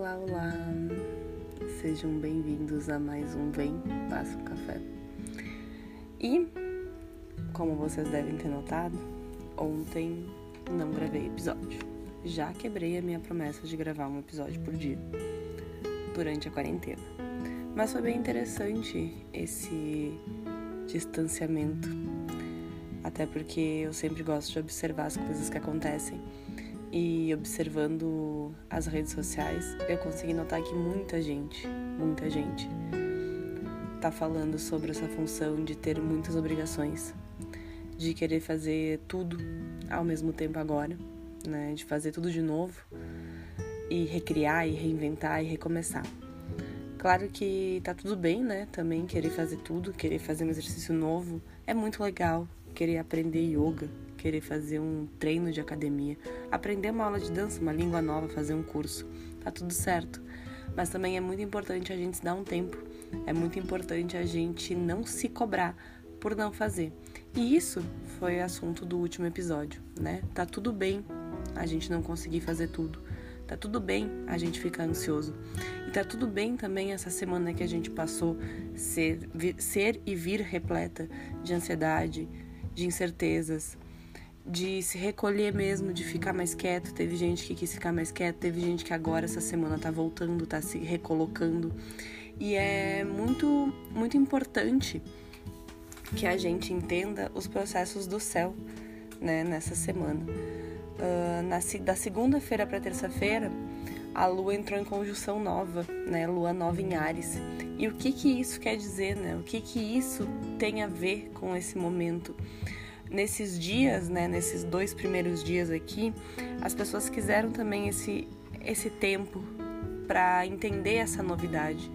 Olá, olá! Sejam bem-vindos a mais um Vem, Passa o Café. E, como vocês devem ter notado, ontem não gravei episódio. Já quebrei a minha promessa de gravar um episódio por dia durante a quarentena. Mas foi bem interessante esse distanciamento, até porque eu sempre gosto de observar as coisas que acontecem e observando as redes sociais, eu consegui notar que muita gente, muita gente, tá falando sobre essa função de ter muitas obrigações, de querer fazer tudo ao mesmo tempo agora, né? De fazer tudo de novo e recriar e reinventar e recomeçar. Claro que tá tudo bem, né? Também querer fazer tudo, querer fazer um exercício novo é muito legal. Querer aprender yoga, querer fazer um treino de academia, aprender uma aula de dança, uma língua nova, fazer um curso. Tá tudo certo. Mas também é muito importante a gente se dar um tempo. É muito importante a gente não se cobrar por não fazer. E isso foi assunto do último episódio, né? Tá tudo bem a gente não conseguir fazer tudo. Tá tudo bem a gente ficar ansioso. E tá tudo bem também essa semana que a gente passou ser, ser e vir repleta de ansiedade, de incertezas, de se recolher mesmo, de ficar mais quieto. Teve gente que quis ficar mais quieto, teve gente que agora essa semana tá voltando, tá se recolocando. E é muito, muito importante que a gente entenda os processos do céu, né, nessa semana. Uh, na, da segunda-feira para terça-feira, a lua entrou em conjunção nova, né, lua nova em Ares. E o que que isso quer dizer, né? O que que isso tem a ver com esse momento? Nesses dias, né, nesses dois primeiros dias aqui, as pessoas quiseram também esse, esse tempo para entender essa novidade,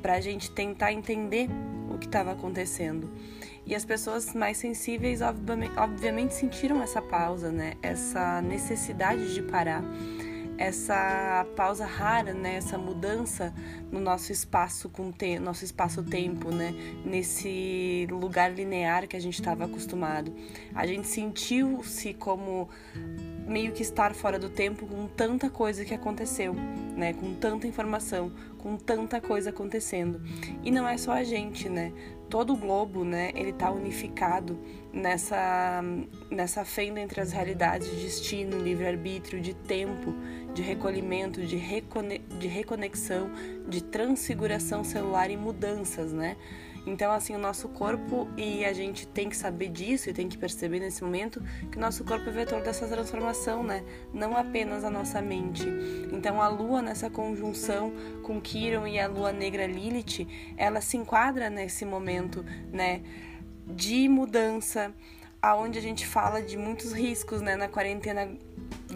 para a gente tentar entender o que estava acontecendo. E as pessoas mais sensíveis, obviamente, obviamente, sentiram essa pausa, né, essa necessidade de parar essa pausa rara, né, essa mudança no nosso espaço com te nosso espaço-tempo, né, nesse lugar linear que a gente estava acostumado. A gente sentiu-se como meio que estar fora do tempo com tanta coisa que aconteceu, né, com tanta informação, com tanta coisa acontecendo. E não é só a gente, né? Todo o globo, né, ele tá unificado nessa nessa fenda entre as realidades de destino, livre-arbítrio, de tempo, de recolhimento, de, recone de reconexão, de transfiguração celular e mudanças, né? Então, assim, o nosso corpo, e a gente tem que saber disso e tem que perceber nesse momento que o nosso corpo é vetor dessa transformação, né? Não apenas a nossa mente. Então, a lua nessa conjunção com Kiron e a lua negra Lilith, ela se enquadra nesse momento, né? De mudança, aonde a gente fala de muitos riscos, né? Na quarentena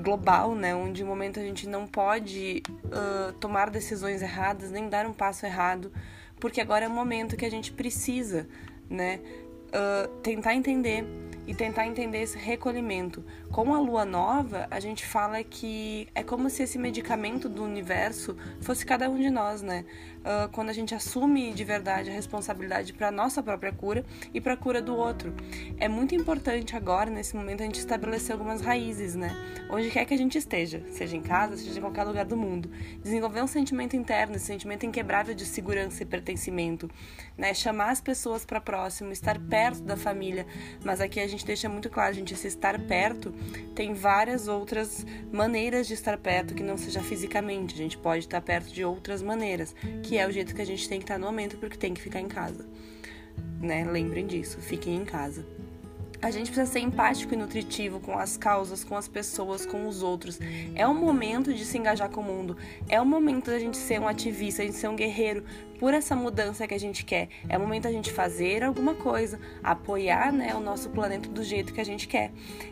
global, né? Onde no momento a gente não pode uh, tomar decisões erradas, nem dar um passo errado, porque agora é o momento que a gente precisa, né? Uh, tentar entender e tentar entender esse recolhimento. Com a lua nova, a gente fala que é como se esse medicamento do universo fosse cada um de nós, né? Uh, quando a gente assume de verdade a responsabilidade para nossa própria cura e para a cura do outro. É muito importante agora, nesse momento, a gente estabelecer algumas raízes, né? Onde quer que a gente esteja, seja em casa, seja em qualquer lugar do mundo. Desenvolver um sentimento interno, esse sentimento inquebrável de segurança e pertencimento, né? Chamar as pessoas para próximo, estar perto da família. Mas aqui a gente deixa muito claro, gente, se estar perto tem várias outras maneiras de estar perto que não seja fisicamente. A gente pode estar perto de outras maneiras, que é o jeito que a gente tem que estar no momento porque tem que ficar em casa. Né? Lembrem disso, fiquem em casa. A gente precisa ser empático e nutritivo com as causas, com as pessoas, com os outros. É o momento de se engajar com o mundo. É o momento da gente ser um ativista, a gente ser um guerreiro por essa mudança que a gente quer. É o momento da gente fazer alguma coisa, apoiar né, o nosso planeta do jeito que a gente quer.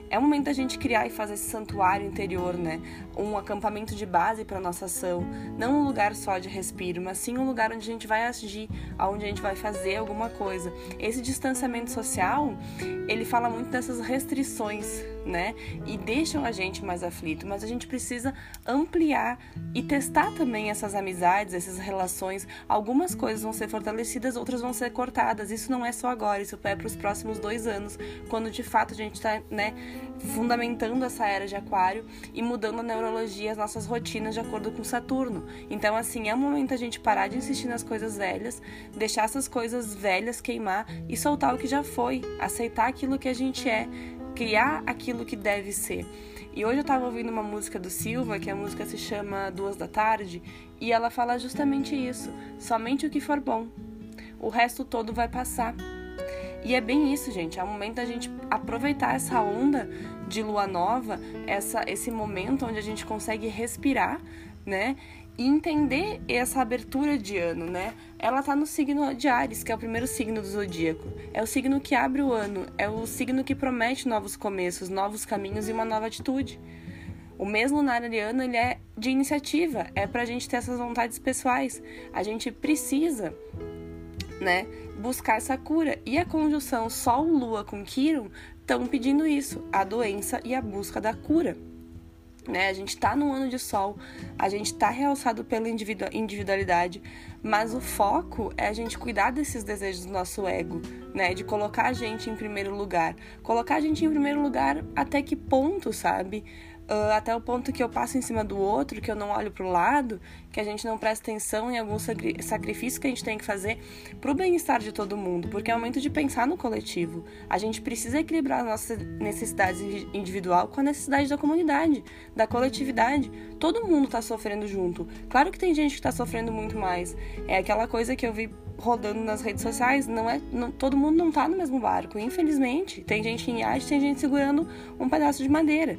É o momento da gente criar e fazer esse santuário interior, né? Um acampamento de base para nossa ação. Não um lugar só de respiro, mas sim um lugar onde a gente vai agir, onde a gente vai fazer alguma coisa. Esse distanciamento social, ele fala muito dessas restrições né? E deixam a gente mais aflito, mas a gente precisa ampliar e testar também essas amizades, essas relações. Algumas coisas vão ser fortalecidas, outras vão ser cortadas. Isso não é só agora, isso é para os próximos dois anos, quando de fato a gente está, né, fundamentando essa era de Aquário e mudando a neurologia, as nossas rotinas de acordo com Saturno. Então, assim, é o momento a gente parar de insistir nas coisas velhas, deixar essas coisas velhas queimar e soltar o que já foi, aceitar aquilo que a gente é, criar aquilo que deve ser. E hoje eu estava ouvindo uma música do Silva, que a música se chama Duas da Tarde, e ela fala justamente isso: somente o que for bom. O resto todo vai passar. E é bem isso, gente. É o momento da gente aproveitar essa onda de lua nova, essa, esse momento onde a gente consegue respirar, né? Entender essa abertura de ano, né? Ela tá no signo de Ares, que é o primeiro signo do zodíaco. É o signo que abre o ano, é o signo que promete novos começos, novos caminhos e uma nova atitude. O mês lunar ariano, ele é de iniciativa, é pra gente ter essas vontades pessoais. A gente precisa, né, buscar essa cura. E a conjunção Sol-Lua com Quiron estão pedindo isso, a doença e a busca da cura. Né? A gente está no ano de sol, a gente está realçado pela individualidade, mas o foco é a gente cuidar desses desejos do nosso ego, né? De colocar a gente em primeiro lugar. Colocar a gente em primeiro lugar até que ponto, sabe? Uh, até o ponto que eu passo em cima do outro, que eu não olho para o lado, que a gente não presta atenção em algum sacrifício que a gente tem que fazer para o bem-estar de todo mundo, porque é o momento de pensar no coletivo. A gente precisa equilibrar a nossa necessidade individual com a necessidade da comunidade, da coletividade. Todo mundo está sofrendo junto. Claro que tem gente que está sofrendo muito mais. É aquela coisa que eu vi rodando nas redes sociais, não é, não, todo mundo não tá no mesmo barco, infelizmente. Tem gente em iate, tem gente segurando um pedaço de madeira.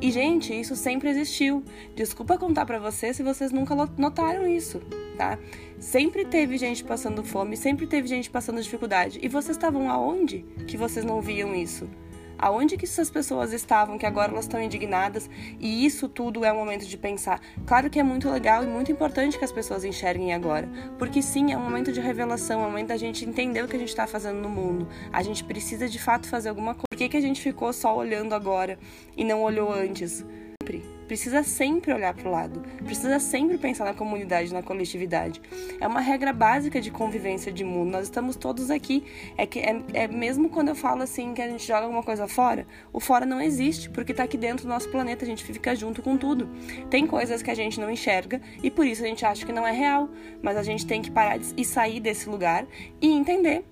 E gente, isso sempre existiu. Desculpa contar para vocês se vocês nunca notaram isso, tá? Sempre teve gente passando fome, sempre teve gente passando dificuldade. E vocês estavam aonde que vocês não viam isso? Aonde que essas pessoas estavam que agora elas estão indignadas? E isso tudo é o momento de pensar. Claro que é muito legal e muito importante que as pessoas enxerguem agora, porque sim, é um momento de revelação, é um momento da gente entender o que a gente está fazendo no mundo. A gente precisa de fato fazer alguma coisa. Por que, que a gente ficou só olhando agora e não olhou antes? Sempre precisa sempre olhar para o lado, precisa sempre pensar na comunidade, na coletividade. É uma regra básica de convivência de mundo. Nós estamos todos aqui. É que é, é mesmo quando eu falo assim que a gente joga alguma coisa fora, o fora não existe porque está aqui dentro do nosso planeta. A gente fica junto com tudo. Tem coisas que a gente não enxerga e por isso a gente acha que não é real, mas a gente tem que parar e sair desse lugar e entender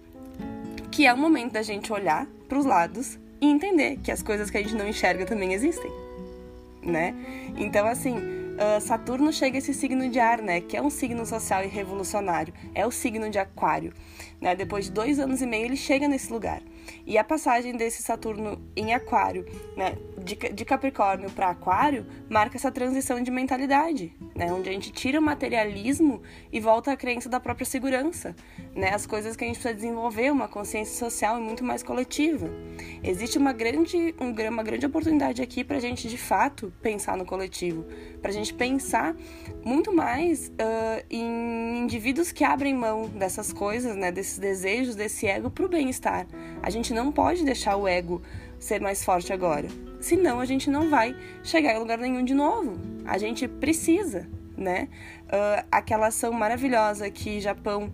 que é o momento da gente olhar para os lados e entender que as coisas que a gente não enxerga também existem né? Então, assim, uh, Saturno chega esse signo de ar, né? Que é um signo social e revolucionário. É o signo de Aquário. Né? Depois de dois anos e meio, ele chega nesse lugar. E a passagem desse Saturno em Aquário, né, de, de Capricórnio para Aquário, marca essa transição de mentalidade, né, onde a gente tira o materialismo e volta à crença da própria segurança, né, as coisas que a gente precisa desenvolver, uma consciência social e muito mais coletiva. Existe uma grande, um, uma grande oportunidade aqui para a gente, de fato, pensar no coletivo, para a gente pensar muito mais uh, em indivíduos que abrem mão dessas coisas, né, desses desejos, desse ego para o bem-estar. A gente não pode deixar o ego ser mais forte agora. Senão a gente não vai chegar em lugar nenhum de novo. A gente precisa, né? Uh, aquela ação maravilhosa que Japão,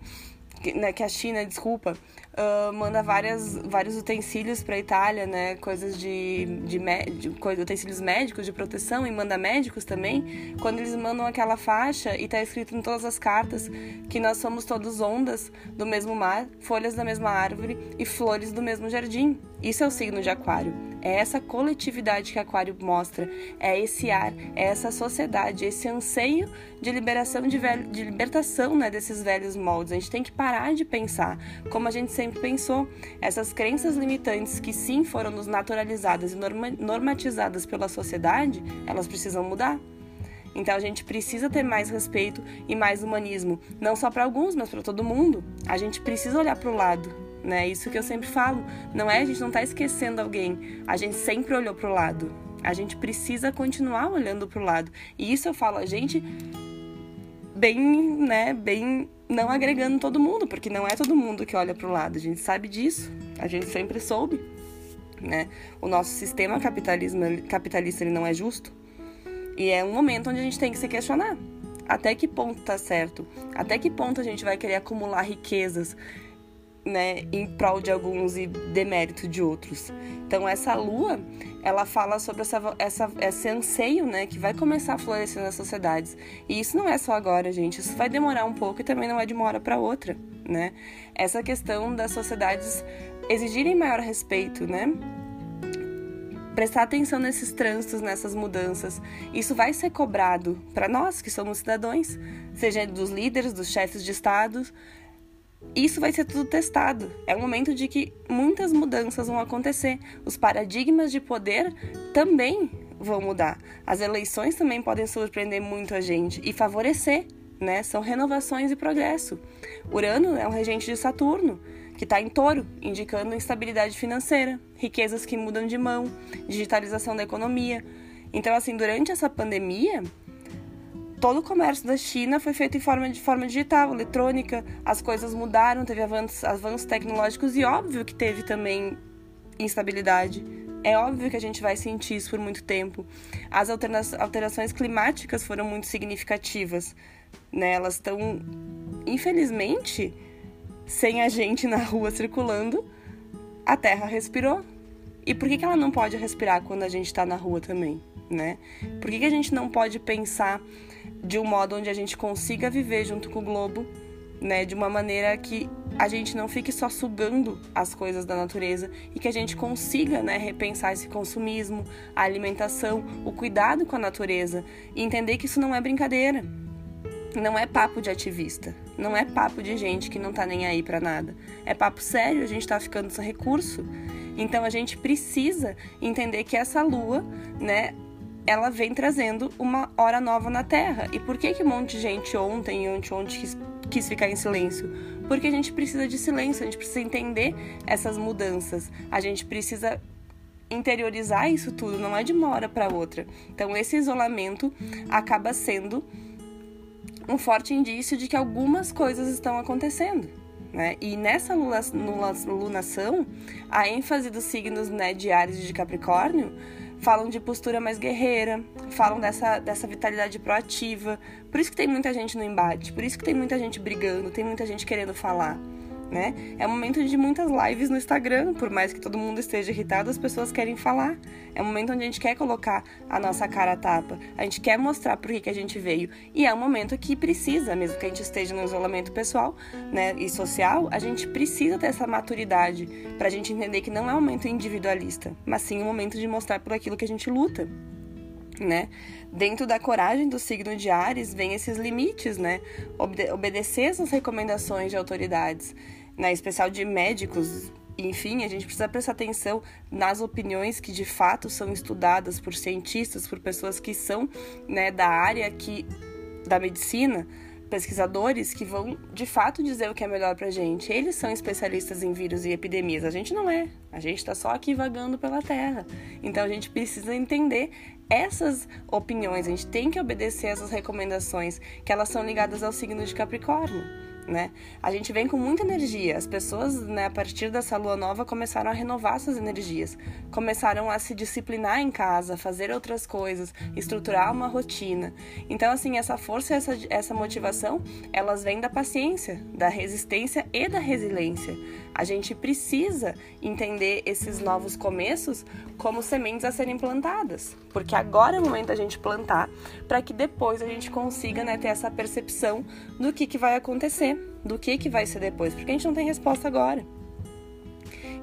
que, né, que a China, desculpa, uh, manda várias, vários utensílios para a Itália, né? Coisas de, de, de, utensílios médicos de proteção e manda médicos também. Quando eles mandam aquela faixa e tá escrito em todas as cartas que nós somos todos ondas do mesmo mar, folhas da mesma árvore e flores do mesmo jardim. Isso é o signo de Aquário. É essa coletividade que Aquário mostra, é esse ar, é essa sociedade, esse anseio de liberação, de, de libertação né, desses velhos moldes. A gente tem que parar de pensar como a gente sempre pensou. Essas crenças limitantes que sim foram nos naturalizadas e norma, normatizadas pela sociedade, elas precisam mudar. Então a gente precisa ter mais respeito e mais humanismo, não só para alguns, mas para todo mundo. A gente precisa olhar para o lado, né? Isso que eu sempre falo, não é a gente não tá esquecendo alguém, a gente sempre olhou pro lado. A gente precisa continuar olhando pro lado. E isso eu falo a gente bem, né, bem não agregando todo mundo, porque não é todo mundo que olha pro lado. A gente sabe disso. A gente sempre soube, né? O nosso sistema capitalismo, capitalista ele não é justo. E é um momento onde a gente tem que se questionar. Até que ponto tá certo? Até que ponto a gente vai querer acumular riquezas, né, em prol de alguns e demérito de outros? Então essa lua, ela fala sobre essa, essa, esse anseio, né, que vai começar a florescer nas sociedades. E isso não é só agora, gente. Isso vai demorar um pouco e também não é de uma hora para outra, né? Essa questão das sociedades exigirem maior respeito, né? Prestar atenção nesses trânsitos, nessas mudanças. Isso vai ser cobrado para nós que somos cidadãos, seja dos líderes, dos chefes de Estado. Isso vai ser tudo testado. É um momento de que muitas mudanças vão acontecer. Os paradigmas de poder também vão mudar. As eleições também podem surpreender muito a gente e favorecer, né? São renovações e progresso. Urano é um regente de Saturno que está em touro, indicando instabilidade financeira, riquezas que mudam de mão, digitalização da economia. Então, assim, durante essa pandemia, todo o comércio da China foi feito em forma de forma digital, eletrônica, as coisas mudaram, teve avanços, avanços tecnológicos e óbvio que teve também instabilidade. É óbvio que a gente vai sentir isso por muito tempo. As alterações climáticas foram muito significativas. Né? Elas estão, infelizmente, sem a gente na rua circulando, a Terra respirou. E por que, que ela não pode respirar quando a gente está na rua também, né? Por que, que a gente não pode pensar de um modo onde a gente consiga viver junto com o globo, né? De uma maneira que a gente não fique só sugando as coisas da natureza e que a gente consiga, né, repensar esse consumismo, a alimentação, o cuidado com a natureza e entender que isso não é brincadeira. Não é papo de ativista, não é papo de gente que não tá nem aí para nada. É papo sério, a gente tá ficando sem recurso. Então a gente precisa entender que essa lua, né, ela vem trazendo uma hora nova na Terra. E por que que um monte de gente ontem e ontem quis, quis ficar em silêncio? Porque a gente precisa de silêncio, a gente precisa entender essas mudanças. A gente precisa interiorizar isso tudo, não é de uma hora para outra. Então esse isolamento acaba sendo um forte indício de que algumas coisas estão acontecendo. Né? E nessa lunação, a ênfase dos signos né, de Ares e de Capricórnio falam de postura mais guerreira, falam dessa, dessa vitalidade proativa. Por isso que tem muita gente no embate, por isso que tem muita gente brigando, tem muita gente querendo falar né? É um momento de muitas lives no Instagram, por mais que todo mundo esteja irritado, as pessoas querem falar. É um momento onde a gente quer colocar a nossa cara a tapa, a gente quer mostrar por que, que a gente veio. E é um momento que precisa, mesmo que a gente esteja no isolamento pessoal né, e social, a gente precisa ter essa maturidade para a gente entender que não é um momento individualista, mas sim um momento de mostrar por aquilo que a gente luta. Né? Dentro da coragem do signo de Ares vem esses limites, né? Obede obedecer essas recomendações de autoridades né, especial de médicos. Enfim, a gente precisa prestar atenção nas opiniões que de fato são estudadas por cientistas, por pessoas que são né, da área que, da medicina, pesquisadores que vão de fato dizer o que é melhor pra gente. Eles são especialistas em vírus e epidemias, a gente não é. A gente está só aqui vagando pela Terra. Então a gente precisa entender essas opiniões, a gente tem que obedecer essas recomendações, que elas são ligadas ao signo de Capricórnio né? A gente vem com muita energia. As pessoas, né, a partir dessa lua nova, começaram a renovar suas energias, começaram a se disciplinar em casa, fazer outras coisas, estruturar uma rotina. Então, assim, essa força, essa, essa motivação, elas vêm da paciência, da resistência e da resiliência. A gente precisa entender esses novos começos como sementes a serem plantadas, porque agora é o momento da gente plantar para que depois a gente consiga né, ter essa percepção do que, que vai acontecer, do que, que vai ser depois, porque a gente não tem resposta agora.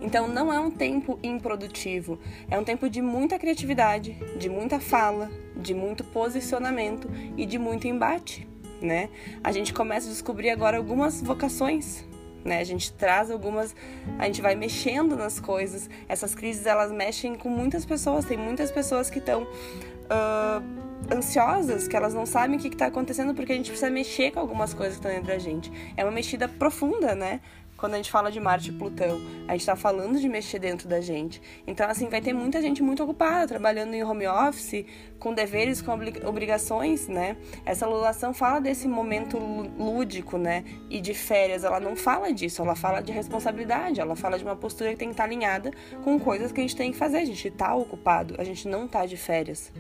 Então não é um tempo improdutivo, é um tempo de muita criatividade, de muita fala, de muito posicionamento e de muito embate, né? A gente começa a descobrir agora algumas vocações, né? A gente traz algumas, a gente vai mexendo nas coisas. Essas crises elas mexem com muitas pessoas. Tem muitas pessoas que estão uh, ansiosas, que elas não sabem o que está acontecendo porque a gente precisa mexer com algumas coisas que estão dentro da gente. É uma mexida profunda, né? Quando a gente fala de Marte e Plutão, a gente está falando de mexer dentro da gente. Então, assim, vai ter muita gente muito ocupada, trabalhando em home office, com deveres, com obrigações, né? Essa lulação fala desse momento lúdico, né? E de férias, ela não fala disso, ela fala de responsabilidade, ela fala de uma postura que tem que estar alinhada com coisas que a gente tem que fazer. A gente está ocupado, a gente não está de férias.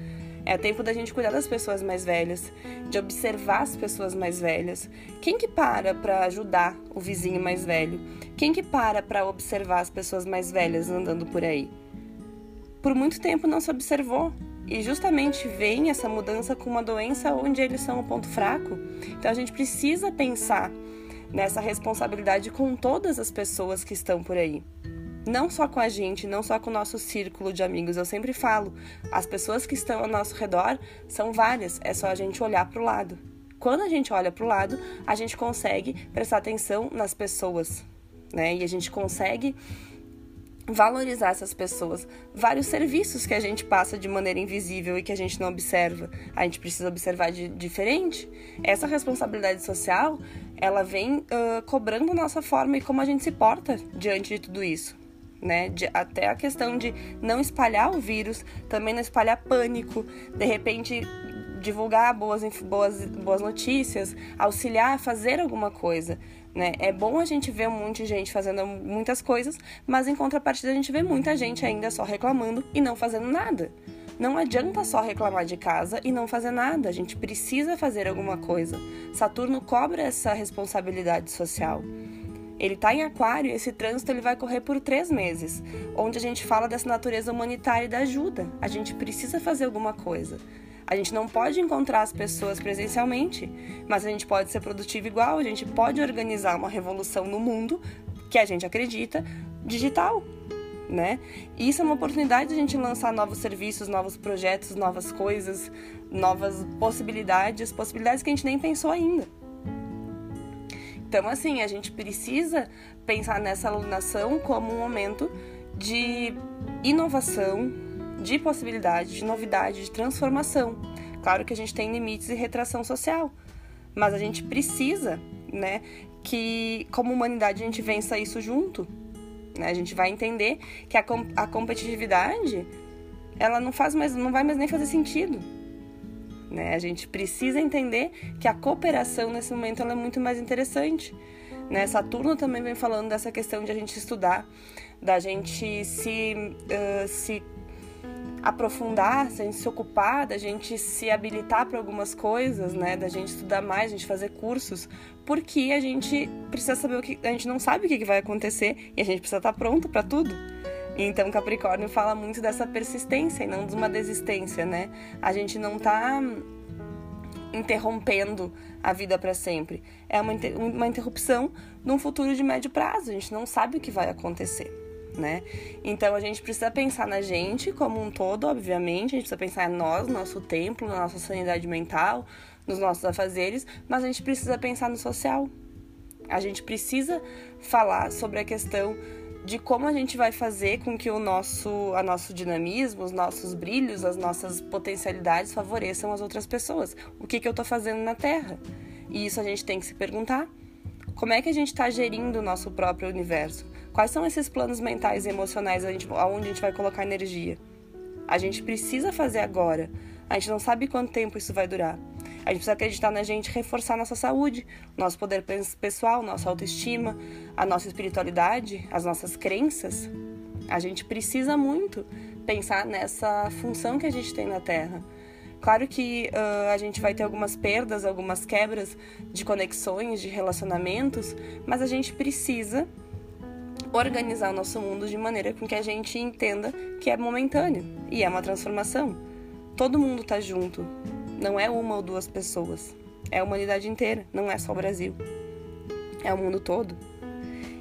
É tempo da gente cuidar das pessoas mais velhas, de observar as pessoas mais velhas. Quem que para para ajudar o vizinho mais velho? Quem que para para observar as pessoas mais velhas andando por aí? Por muito tempo não se observou. E justamente vem essa mudança com uma doença onde eles são o ponto fraco. Então a gente precisa pensar nessa responsabilidade com todas as pessoas que estão por aí não só com a gente, não só com o nosso círculo de amigos. Eu sempre falo, as pessoas que estão ao nosso redor são várias, é só a gente olhar para o lado. Quando a gente olha para o lado, a gente consegue prestar atenção nas pessoas, né? E a gente consegue valorizar essas pessoas. Vários serviços que a gente passa de maneira invisível e que a gente não observa, a gente precisa observar de diferente. Essa responsabilidade social, ela vem uh, cobrando nossa forma e como a gente se porta diante de tudo isso né? De, até a questão de não espalhar o vírus, também não espalhar pânico, de repente divulgar boas, boas, boas notícias, auxiliar a fazer alguma coisa. Né? É bom a gente ver um monte de gente fazendo muitas coisas, mas em contrapartida a gente vê muita gente ainda só reclamando e não fazendo nada. Não adianta só reclamar de casa e não fazer nada, a gente precisa fazer alguma coisa. Saturno cobra essa responsabilidade social. Ele está em aquário e esse trânsito ele vai correr por três meses, onde a gente fala dessa natureza humanitária e da ajuda. A gente precisa fazer alguma coisa. A gente não pode encontrar as pessoas presencialmente, mas a gente pode ser produtivo igual, a gente pode organizar uma revolução no mundo que a gente acredita digital. Né? E isso é uma oportunidade de a gente lançar novos serviços, novos projetos, novas coisas, novas possibilidades, possibilidades que a gente nem pensou ainda. Então, assim, a gente precisa pensar nessa alunação como um momento de inovação, de possibilidade, de novidade, de transformação. Claro que a gente tem limites e retração social, mas a gente precisa, né, que como humanidade a gente vença isso junto. Né? A gente vai entender que a, com a competitividade ela não faz mais, não vai mais nem fazer sentido né? A gente precisa entender que a cooperação nesse momento é muito mais interessante. Né? Saturno também vem falando dessa questão de a gente estudar, da gente se, uh, se aprofundar, da gente se ocupar, da gente se habilitar para algumas coisas, né? Da gente estudar mais, a gente fazer cursos, porque a gente precisa saber o que a gente não sabe o que vai acontecer e a gente precisa estar pronto para tudo. Então, Capricórnio fala muito dessa persistência e não de uma desistência, né? A gente não tá interrompendo a vida para sempre. É uma, inter uma interrupção num futuro de médio prazo. A gente não sabe o que vai acontecer. Né? Então a gente precisa pensar na gente como um todo, obviamente, a gente precisa pensar em nós, no nosso templo, na nossa sanidade mental, nos nossos afazeres, mas a gente precisa pensar no social. A gente precisa falar sobre a questão de como a gente vai fazer com que o nosso, a nosso dinamismo, os nossos brilhos, as nossas potencialidades favoreçam as outras pessoas. O que, que eu estou fazendo na Terra? E isso a gente tem que se perguntar. Como é que a gente está gerindo o nosso próprio universo? Quais são esses planos mentais e emocionais a aonde a gente vai colocar energia? A gente precisa fazer agora. A gente não sabe quanto tempo isso vai durar. A gente precisa acreditar na gente, reforçar nossa saúde, nosso poder pessoal, nossa autoestima, a nossa espiritualidade, as nossas crenças. A gente precisa muito pensar nessa função que a gente tem na Terra. Claro que uh, a gente vai ter algumas perdas, algumas quebras de conexões, de relacionamentos, mas a gente precisa organizar o nosso mundo de maneira com que a gente entenda que é momentâneo e é uma transformação. Todo mundo está junto, não é uma ou duas pessoas. É a humanidade inteira, não é só o Brasil. É o mundo todo.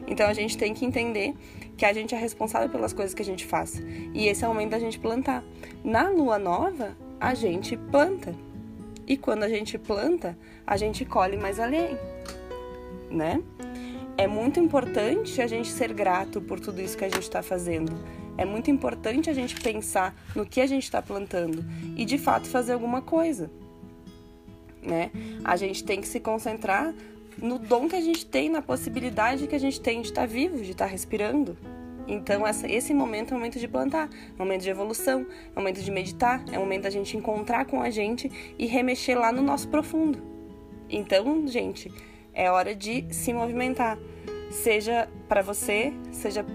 Então a gente tem que entender que a gente é responsável pelas coisas que a gente faz. E esse é o momento da gente plantar. Na lua nova, a gente planta. E quando a gente planta, a gente colhe mais além, né? É muito importante a gente ser grato por tudo isso que a gente está fazendo. É muito importante a gente pensar no que a gente está plantando e de fato fazer alguma coisa. Né? A gente tem que se concentrar no dom que a gente tem, na possibilidade que a gente tem de estar vivo, de estar respirando. Então, essa, esse momento é o momento de plantar, é o momento de evolução, é o momento de meditar, é o momento da gente encontrar com a gente e remexer lá no nosso profundo. Então, gente, é hora de se movimentar, seja para você, seja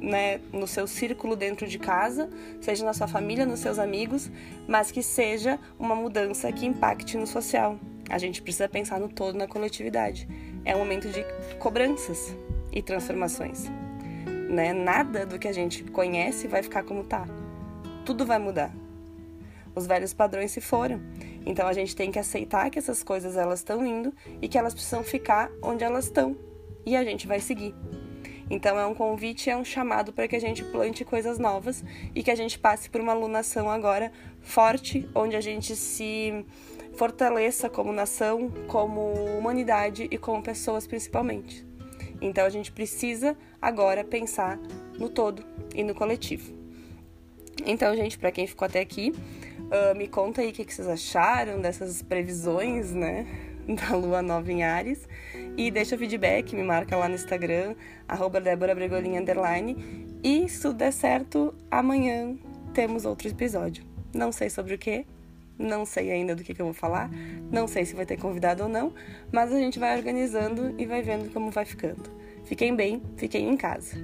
né, no seu círculo dentro de casa, seja na sua família, nos seus amigos, mas que seja uma mudança que impacte no social. A gente precisa pensar no todo, na coletividade. É um momento de cobranças e transformações né? Nada do que a gente conhece vai ficar como tá. Tudo vai mudar. Os velhos padrões se foram. Então a gente tem que aceitar que essas coisas elas estão indo e que elas precisam ficar onde elas estão. E a gente vai seguir. Então é um convite, é um chamado para que a gente plante coisas novas e que a gente passe por uma alunação agora forte, onde a gente se fortaleça como nação, como humanidade e como pessoas principalmente. Então a gente precisa agora pensar no todo e no coletivo. Então, gente, para quem ficou até aqui, uh, me conta aí o que, que vocês acharam dessas previsões, né? Da lua nova em Ares. E deixa feedback, me marca lá no Instagram, arroba Débora. E se tudo der certo, amanhã temos outro episódio. Não sei sobre o que, não sei ainda do que, que eu vou falar, não sei se vai ter convidado ou não, mas a gente vai organizando e vai vendo como vai ficando. Fiquem bem, fiquem em casa.